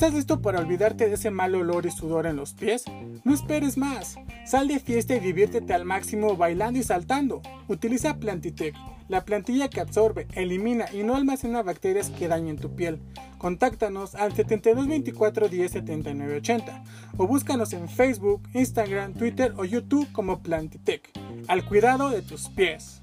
¿Estás listo para olvidarte de ese mal olor y sudor en los pies? No esperes más. Sal de fiesta y diviértete al máximo bailando y saltando. Utiliza Plantitec, la plantilla que absorbe, elimina y no almacena bacterias que dañen tu piel. Contáctanos al 7224 10 79 80 o búscanos en Facebook, Instagram, Twitter o YouTube como Plantitec. Al cuidado de tus pies.